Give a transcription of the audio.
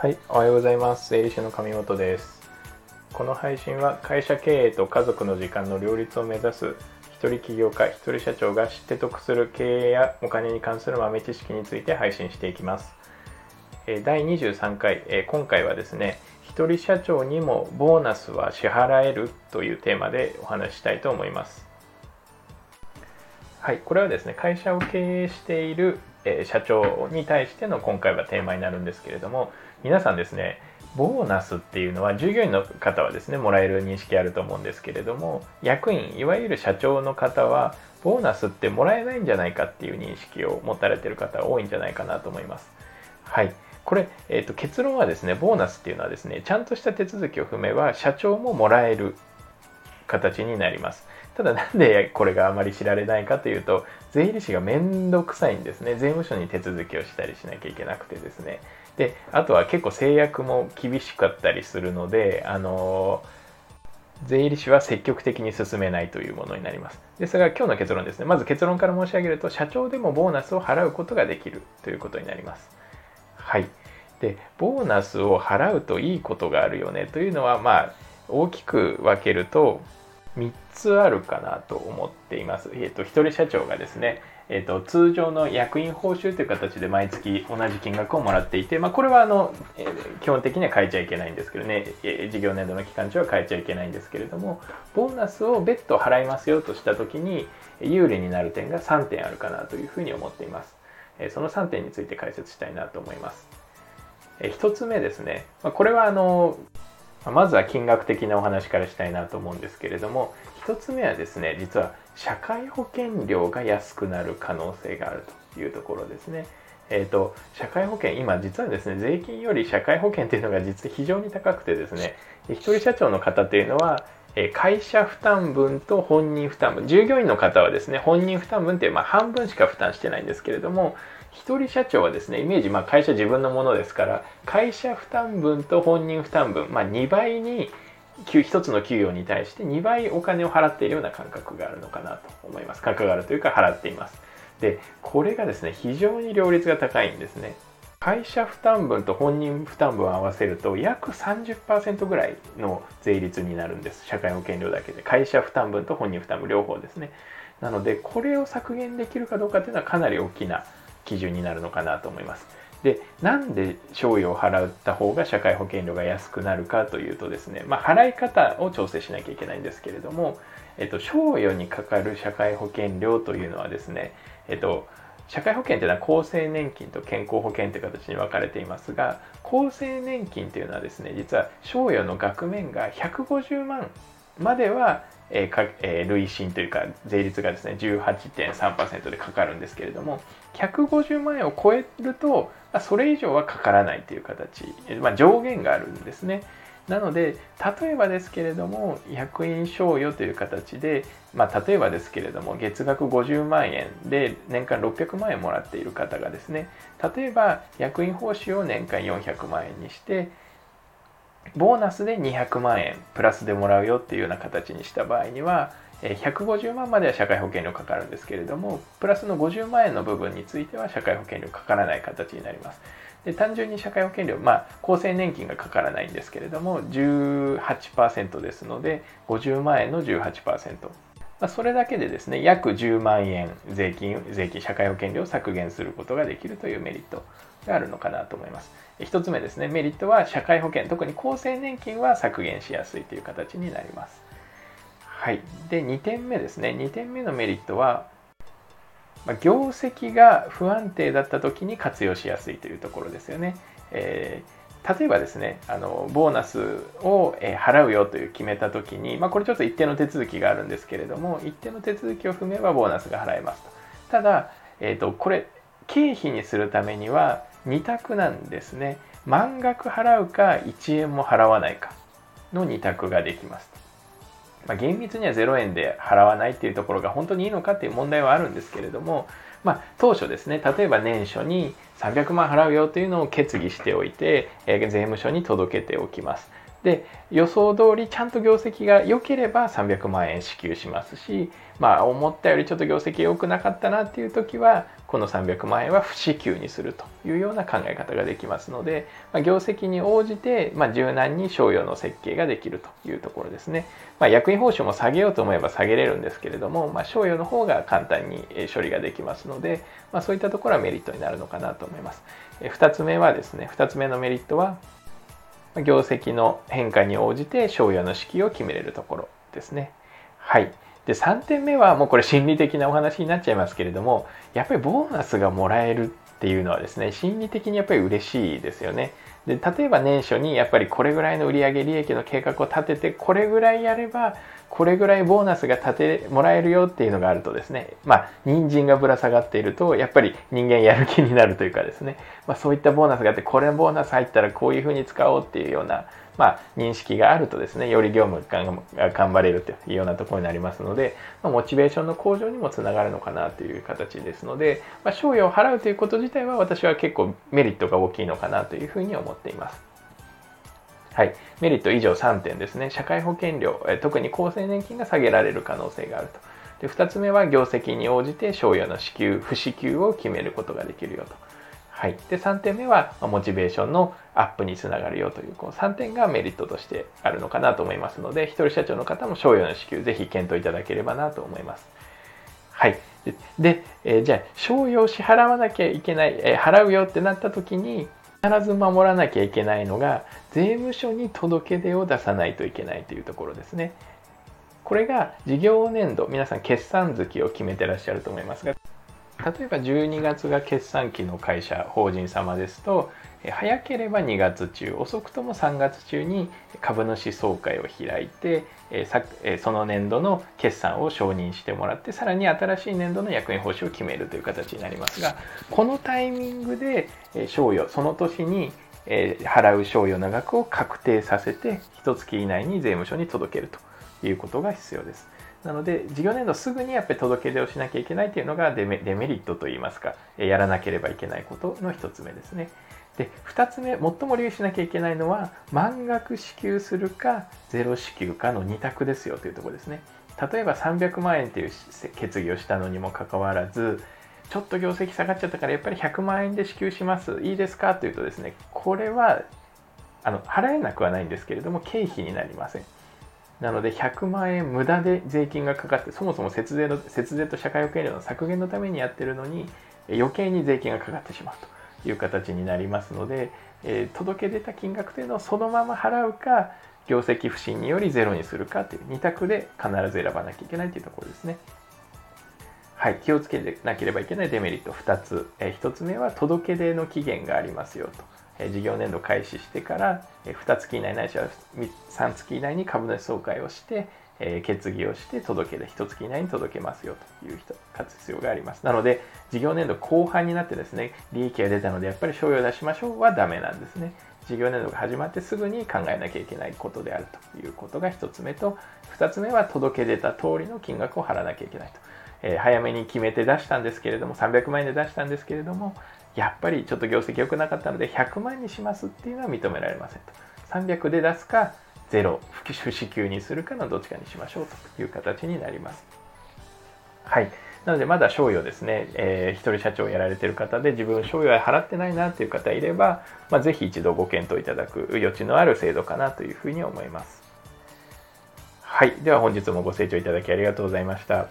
はい、おはようございます。税理士の上本です。この配信は会社経営と家族の時間の両立を目指す一人起業家、一人社長が知って得する経営やお金に関する豆知識について配信していきます。え第23回、え今回はですね、一人社長にもボーナスは支払えるというテーマでお話ししたいと思います。はい、これはですね、会社を経営している、え社長に対しての今回はテーマになるんですけれども、皆さんですね、ボーナスっていうのは従業員の方はですね、もらえる認識あると思うんですけれども、役員、いわゆる社長の方は、ボーナスってもらえないんじゃないかっていう認識を持たれてる方多いんじゃないかなと思います。はい。これ、えーと結論はですね、ボーナスっていうのはですね、ちゃんとした手続きを踏めば、社長ももらえる形になります。ただなんでこれがあまり知られないかというと税理士が面倒くさいんですね。税務署に手続きをしたりしなきゃいけなくてですね。であとは結構制約も厳しかったりするのであの税理士は積極的に進めないというものになります。ですが今日の結論ですね。まず結論から申し上げると社長でもボーナスを払うことができるということになります。はい。でボーナスを払うといいことがあるよねというのはまあ大きく分けると3つあるかなと思っています。えっ、と、一人社長がですね、えっ、と、通常の役員報酬という形で毎月同じ金額をもらっていて、まあ、これはあの、えー基本的には変えちゃいけないんですけどね、えー事業年度の期間中は変えちゃいけないんですけれども、ボーナスを別途払いますよとしたときに、有利になる点が3点あるかなというふうに思っています。えーその3点について解説したいなと思います。え1つ目ですね、まあ、これはあの、まずは金額的なお話からしたいなと思うんですけれども一つ目はですね実は社会保険料が安くなる可能性があるというところですね。えーと、社会保険今実はですね税金より社会保険というのが実は非常に高くてですね一人社長の方というのは会社負担分と本人負担分。従業員の方はですね本人負担分ってまあ半分しか負担してないんですけれども一人社長はですねイメージ、まあ、会社自分のものですから会社負担分と本人負担分、まあ、2倍に給一つの給与に対して2倍お金を払っているような感覚があるのかなと思います。感覚があるというか払っています。でこれがですね非常に両立が高いんですね。会社負担分と本人負担分を合わせると約30%ぐらいの税率になるんです。社会保険料だけで。会社負担分と本人負担分両方ですね。なのでこれを削減できるかどうかというのはかなり大きな基準になるのかなと思います。でなんで賞与を払った方が社会保険料が安くなるかというとですね、まあ、払い方を調整しなきゃいけないんですけれども、えっと、賞与にかかる社会保険料というのはですね、えっと、社会保険というのは厚生年金と健康保険という形に分かれていますが厚生年金というのはですね実は賞与の額面が150万までは、えーかえー累進というか税率がですね18.3%でかかるんですけれども150万円を超えると、まあ、それ以上はかからないという形、まあ、上限があるんですね。なので例えばですけれども役員賞与という形で、まあ、例えばですけれども月額50万円で年間600万円もらっている方がですね例えば役員報酬を年間400万円にしてボーナスで200万円プラスでもらうよっていうような形にした場合には150万までは社会保険料かかるんですけれどもプラスの50万円の部分については社会保険料かからない形になります。で単純に社会保険料まあ厚生年金がかからないんですけれども18%ですので50万円の18%まあ、それだけでですね約10万円税金税金社会保険料を削減することができるというメリットがあるのかなと思います。一つ目ですねメリットは社会保険特に厚生年金は削減しやすいという形になります。はい。で2点目ですね。2点目のメリットはま業績が不安定だった時に活用しやすいというところですよね、えー例えばですねあのボーナスをえ払うよという決めた時に、まあ、これちょっと一定の手続きがあるんですけれども一定の手続きを踏めばボーナスが払えますと。ただ、えー、とこれ経費にするためには2択なんですね。満額払うか1円も払わないかの2択ができますまあ、厳密には0円で払わないっていうところが本当にいいのかっていう問題はあるんですけれども、まあ、当初ですね例えば年初に300万払うよというのを決議しておいて、えー税務署に届けておきます。で予想通りちゃんと業績が良ければ300万円支給しますし、まあ、思ったよりちょっと業績良くなかったなっていう時はこの300万円は不支給にするというような考え方ができますので、まあ、業績に応じて、まあ、柔軟に賞与の設計ができるというところですね、まあ、役員報酬も下げようと思えば下げれるんですけれども、まあ、賞与の方が簡単に処理ができますので、まあ、そういったところはメリットになるのかなと思います。2つ目はですね2つ目のメリットは業績の変化に応じて賞与の式を決めれるところですね。はい。で、3点目はもうこれ心理的なお話になっちゃいますけれども、やっぱりボーナスがもらえるっていうのはですね、心理的にやっぱり嬉しいですよね。で、例えば年初にやっぱりこれぐらいの売上利益の計画を立てて、これぐらいやればこれぐらいボーナスが立てもらえるよっていうのがあるとですね。まあ人参がぶら下がっているとやっぱり人間やる気になるというかですね、まあ、そういったボーナスがあってこれボーナス入ったらこういうふうに使おうっていうようなまあ、認識があるとですねより業務が頑張れるというようなところになりますので、まあ、モチベーションの向上にもつながるのかなという形ですので、まあ、賞与を払うということ自体は私は結構メリットが大きいのかなというふうに思っています。はい、メリット以上3点ですね。社会保険料、特に厚生年金が下げられる可能性があると。で2つ目は業績に応じて賞与の支給、不支給を決めることができるよと。はい、で3点目はモチベーションのアップにつながるよというこの3点がメリットとしてあるのかなと思いますので、一人社長の方も賞与の支給、ぜひ検討いただければなと思います。はい。で、でえー、じゃあ、賞与を支払わなきゃいけない、えー、払うよってなった時に、必ず守らなきゃいけないのが税務署に届け出を出さないといけないというところですね。これが事業年度皆さん決算月を決めてらっしゃると思いますが例えば12月が決算期の会社法人様ですと早ければ2月中遅くとも3月中に株主総会を開いてその年度の決算を承認してもらってさらに新しい年度の役員報酬を決めるという形になりますがこのタイミングで賞与その年に払う賞与の額を確定させて1月以内に税務署に届けるということが必要です。なので事業年度すぐにやっぱり届け出をしなきゃいけないというのがデメデメリットといいますかやらなければいけないことの1つ目ですね。で2つ目最も留意しなきゃいけないのは満額支給するかゼロ支給かの2択ですよというところですね。例えば300万円という決議をしたのにもかかわらずちょっと業績下がっちゃったからやっぱり100万円で支給します。いいですかというとですねこれはあの払えなくはないんですけれども経費になりません。なので100万円無駄で税金がかかってそもそも節税の節税と社会保険料の削減のためにやってるのに余計に税金がかかってしまうという形になりますので、えー、届け出た金額というのをそのまま払うか業績不振によりゼロにするかという2択で必ず選ばなきゃいけないというところですね。はい、気をつけなければいけないデメリット2つ、えー、1つ目は届け出の期限がありますよと、事業年度開始してから、2月以内ないしは3月以内に株主総会をして、決議をして届け出1月以内に届けますよという人活用があります。なので事業年度後半になってですね利益が出たのでやっぱり賞与を出しましょうはダメなんですね。事業年度が始まってすぐに考えなきゃいけないことであるということが1つ目と2つ目は届け出た通りの金額を払わなきゃいけないと、えー、早めに決めて出したんですけれども300万円で出したんですけれどもやっぱりちょっと業績良くなかったので100万にしますっていうのは認められませんと300で出すかゼロ不支給にするかのどっちかにしましょうという形になります。はい。なので、まだ賞与ですね、えー、一人社長をやられてる方で自分賞与は払ってないなという方いれば、まあ、ぜひ一度ご検討いただく余地のある制度かなというふうに思います。はい。では本日もご清聴いただきありがとうございました。